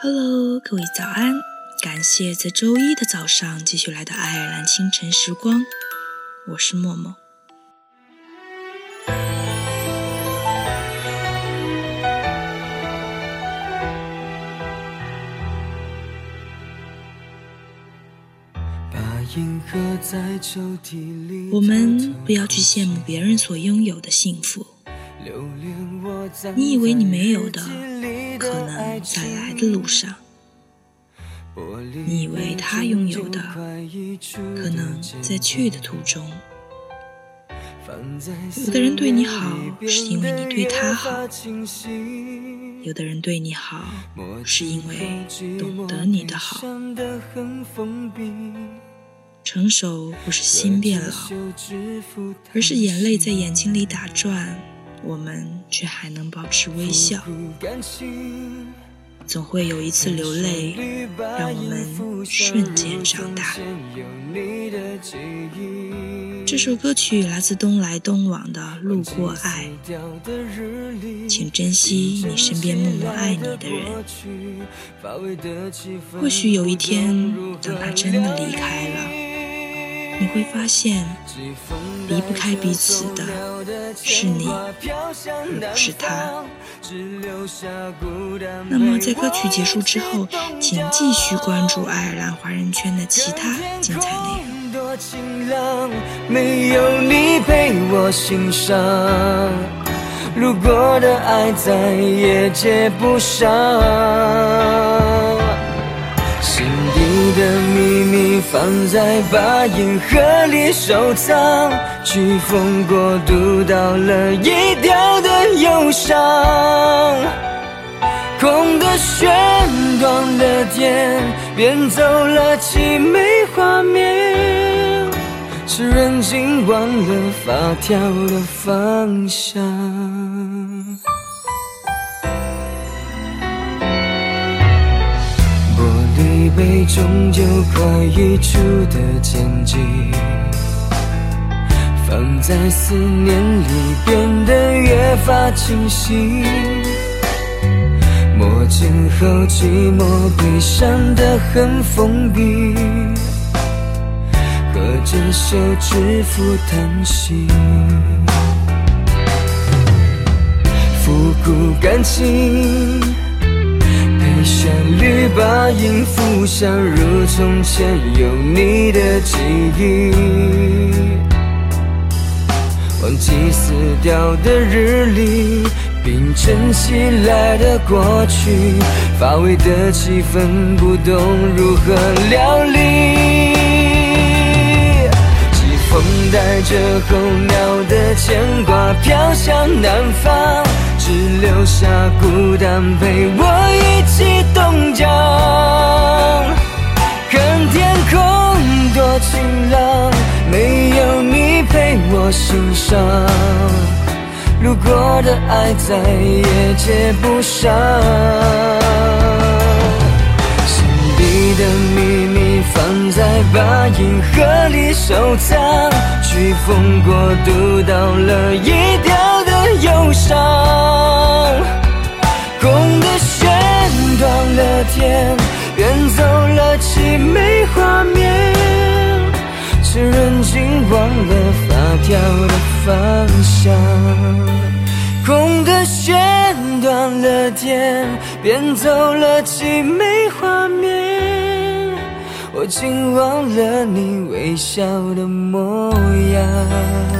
Hello，各位早安！感谢在周一的早上继续来到爱尔兰清晨时光，我是默默。我们不要去羡慕别人所拥有的幸福。你以为你没有的，可能在来的路上；你以为他拥有的，可能在去的途中。有的人对你好，是因为你对他好；有的人对你好，是因为懂得你的好。成熟不是心变老，而是眼泪在眼睛里打转，我们却还能保持微笑。总会有一次流泪，让我们瞬间长大。这首歌曲来自东来东往的《路过爱》，请珍惜你身边默默爱你的人。或许有一天，当他真的离开了。你会发现，离不开彼此的是你，而不是他。那么，在歌曲结束之后，请继续关注爱尔兰华人圈的其他精彩内容。没有你陪我欣赏，如果的爱再也接不上。你的秘密放在把银盒里收藏，飓风过渡到了一调的忧伤，空的弦断了电，变走了凄美画面，是人竟忘了发条的方向。杯终究快溢出的剑迹，放在思念里变得越发清晰。墨镜后寂寞悲伤得很封闭，喝着手指腹叹息，复古感情。把音符像如从前有你的记忆，忘记撕掉的日历，并珍起来的过去，乏味的气氛不懂如何料理。季风带着候鸟的牵挂飘向南方。只留下孤单陪我一起冻僵，看天空多晴朗，没有你陪我欣赏，路过的爱再也接不上，心底的秘密放在把银盒里收藏，飓风过渡到了一凄美画面，是人竟忘了发条的方向。空的弦断了电，变走了凄美画面，我竟忘了你微笑的模样。